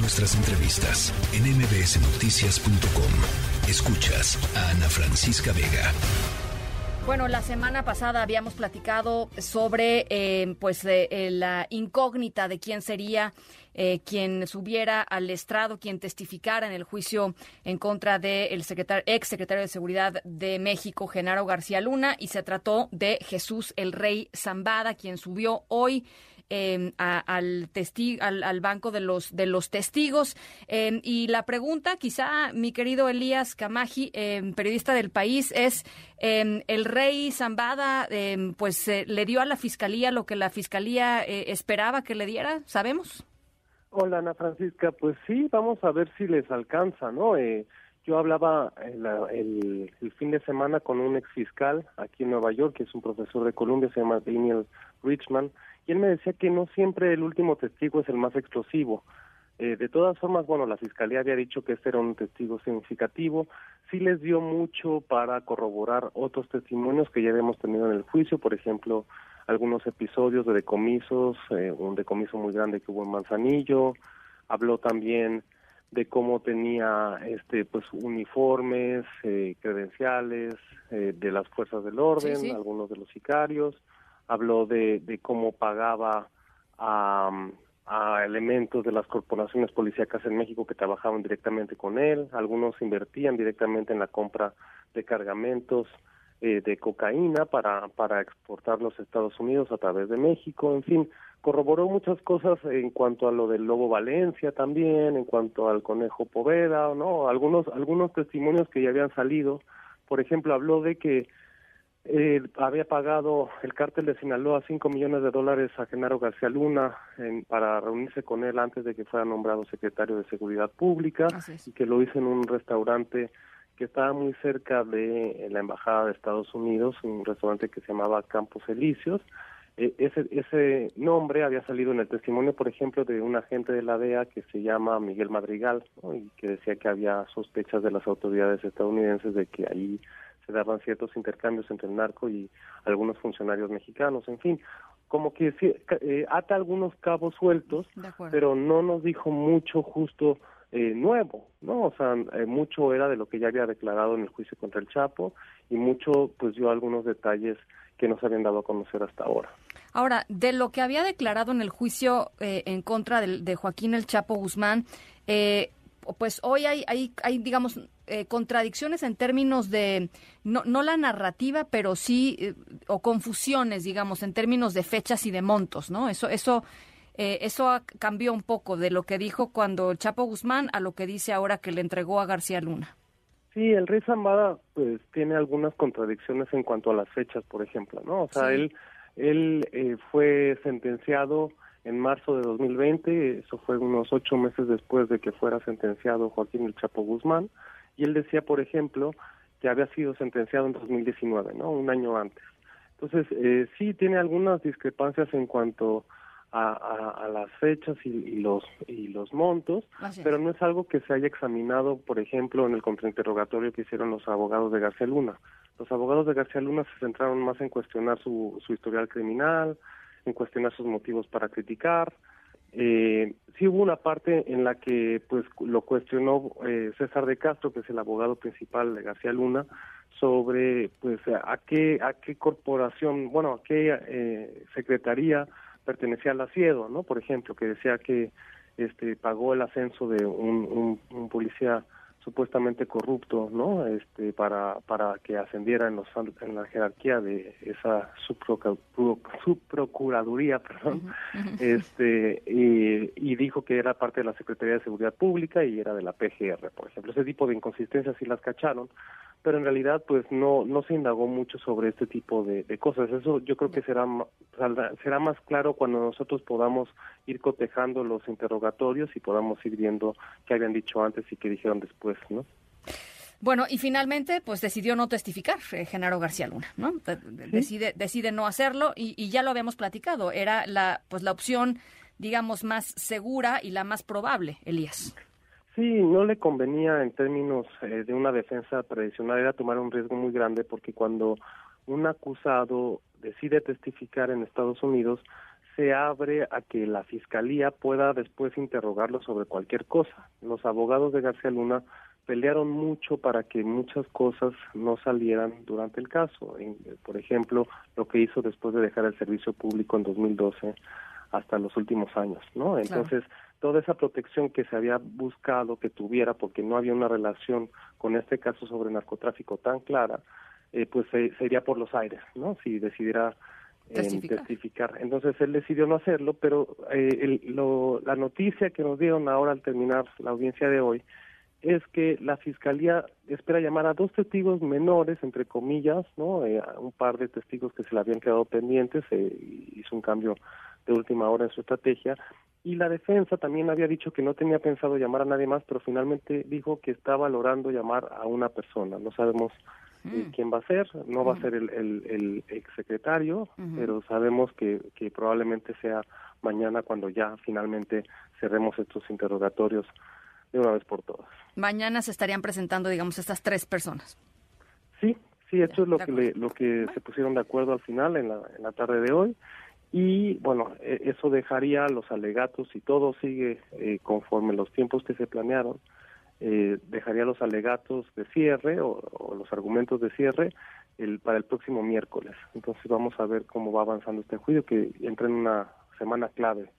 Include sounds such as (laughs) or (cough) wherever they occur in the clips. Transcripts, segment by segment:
Nuestras entrevistas en mbsnoticias.com. Escuchas a Ana Francisca Vega. Bueno, la semana pasada habíamos platicado sobre eh, pues eh, eh, la incógnita de quién sería quien subiera al estrado, quien testificara en el juicio en contra del secretario, ex secretario de Seguridad de México, Genaro García Luna, y se trató de Jesús el Rey Zambada, quien subió hoy Em, al, testigo, al, banco de los, de los testigos. Em, y la pregunta, quizá, mi querido Elías Camaji, em, periodista del país, es, ¿el rey Zambada pues eh, le dio a la fiscalía lo que la fiscalía eh, esperaba que le diera? ¿Sabemos? Hola, Ana Francisca. Pues sí, vamos a ver si les alcanza, ¿no? Eh, yo hablaba el, el, fin de semana con un ex fiscal aquí en Nueva York, que es un profesor de Columbia, se llama Daniel Richman, y él me decía que no siempre el último testigo es el más explosivo. Eh, de todas formas, bueno, la fiscalía había dicho que este era un testigo significativo, sí les dio mucho para corroborar otros testimonios que ya habíamos tenido en el juicio, por ejemplo, algunos episodios de decomisos, eh, un decomiso muy grande que hubo en Manzanillo, habló también de cómo tenía este pues uniformes, eh, credenciales eh, de las fuerzas del orden, algunos de los sicarios, habló de, de cómo pagaba a, elementos de las corporaciones policíacas en México que trabajaban directamente con él, algunos invertían directamente en la compra de cargamentos eh, de cocaína para, para exportar los Estados Unidos a través de México, en fin, corroboró muchas cosas en cuanto a lo del Lobo Valencia también, en cuanto al Conejo Poveda, ¿no? Algunos, algunos testimonios que ya habían salido, por ejemplo, habló de que eh, había pagado el cártel de Sinaloa 5 millones de dólares a Genaro García Luna para reunirse con él antes de que fuera nombrado secretario de Seguridad Pública y que lo hizo en un restaurante que estaba muy cerca de la Embajada de Estados Unidos, un restaurante que se llamaba Campos Elíseos, e, ese, ese nombre había salido en el testimonio, por ejemplo, de un agente de la DEA que se llama Miguel Madrigal, y que decía que había sospechas de las autoridades estadounidenses de que ahí se daban ciertos intercambios entre el narco y algunos funcionarios mexicanos, en fin, como que eh, ata algunos cabos sueltos, pero no nos dijo mucho justo eh, nuevo, ¿no? O sea, eh, mucho era de lo que ya había declarado en el juicio contra el Chapo y mucho pues dio algunos detalles que no se habían dado a conocer hasta ahora. Ahora, de lo que había declarado en el juicio eh, en contra de, Joaquín el Chapo Guzmán, eh, pues hoy hay, hay, hay digamos, eh, contradicciones en términos de, no, no la narrativa, pero sí, o confusiones, digamos, en términos de fechas y de montos, ¿no? Eso, eso, eso cambió un poco de lo que dijo cuando el Chapo Guzmán a lo que dice ahora que le entregó a García Luna. Sí, el rey Zambada pues tiene algunas contradicciones en cuanto a las fechas, por ejemplo, ¿no? O sea, él él eh, fue sentenciado en marzo de 2020, eso fue unos ocho meses después de que fuera sentenciado Joaquín El Chapo Guzmán, y él decía, por ejemplo, que había sido sentenciado en 2019, ¿no? Un año antes. Entonces, eh, sí tiene algunas discrepancias en cuanto a, las fechas y, los y los montos, pero no es algo que se haya examinado, por ejemplo, en el contrainterrogatorio que hicieron los abogados de García Luna. Los abogados de García Luna se centraron más en cuestionar su, su historial criminal, en cuestionar sus motivos para criticar. Eh, sí hubo una parte en la que pues lo cuestionó eh, César de Castro, que es el abogado principal de García Luna, sobre pues a qué a qué corporación, bueno, a qué eh, secretaría pertenecía al ACIEDO, ¿no? Por ejemplo, que decía que este pagó el ascenso de un, un policía supuestamente corrupto, ¿no? Este para para que ascendiera en los en la jerarquía de esa subprocuraduría, (laughs) perdón. Este y, y, dijo que era parte de la Secretaría de Seguridad Pública y era de la PGR, por ejemplo. Ese tipo de inconsistencias sí las cacharon, pero en realidad pues no no se indagó mucho sobre este tipo de, cosas. Eso yo creo que será será más claro cuando nosotros podamos ir cotejando los interrogatorios y podamos ir viendo qué habían dicho antes y qué dijeron después, ¿no? Bueno, y finalmente, pues decidió no testificar eh, Genaro García Luna, ¿no? Decide, decide no hacerlo y, y, ya lo habíamos platicado. Era la, pues la opción, digamos, más segura y la más probable, Elías. Sí, no le convenía en términos eh, de una defensa tradicional, era tomar un riesgo muy grande porque cuando un acusado decide testificar en Estados Unidos, se abre a que la fiscalía pueda después interrogarlo sobre cualquier cosa. Los abogados de García Luna pelearon mucho para que muchas cosas no salieran durante el caso. por ejemplo, lo que hizo después de dejar el servicio público en 2012 hasta los últimos años, ¿no? Entonces, toda esa protección que se había buscado que tuviera porque no había una relación con este caso sobre narcotráfico tan clara, eh, pues se, iría por los aires, ¿no? Si decidiera eh, testificar. Entonces él decidió no hacerlo, pero eh, la noticia que nos dieron ahora al terminar la audiencia de hoy es que la fiscalía espera llamar a dos testigos menores, entre comillas, ¿no? Eh, un par de testigos que se le habían quedado pendientes, eh, hizo un cambio de última hora en su estrategia, y la defensa también había dicho que no tenía pensado llamar a nadie más, pero finalmente dijo que está valorando llamar a una persona. No sabemos eh, mm. quién va a ser, no va a mm. ser el, el, el exsecretario, pero sabemos que, que probablemente sea mañana cuando ya finalmente cerremos estos interrogatorios de una vez por todas. Mañana se estarían presentando, digamos, estas tres personas. Sí, sí, esto es lo que, lo que se pusieron de acuerdo al final en la, en la tarde de hoy. Y bueno, e, eso dejaría los alegatos, si todo sigue eh, conforme los tiempos que se planearon, eh, dejaría los alegatos de cierre o, los argumentos de cierre el, para el próximo miércoles. Entonces vamos a ver cómo va avanzando este juicio que entra en una semana clave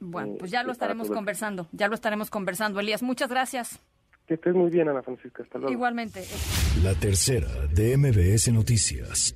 bueno, pues ya lo estaremos conversando, ya lo estaremos conversando. Elías, muchas gracias. Que estés muy bien, Ana Francisca. Hasta luego. Igualmente. La tercera de MBS Noticias.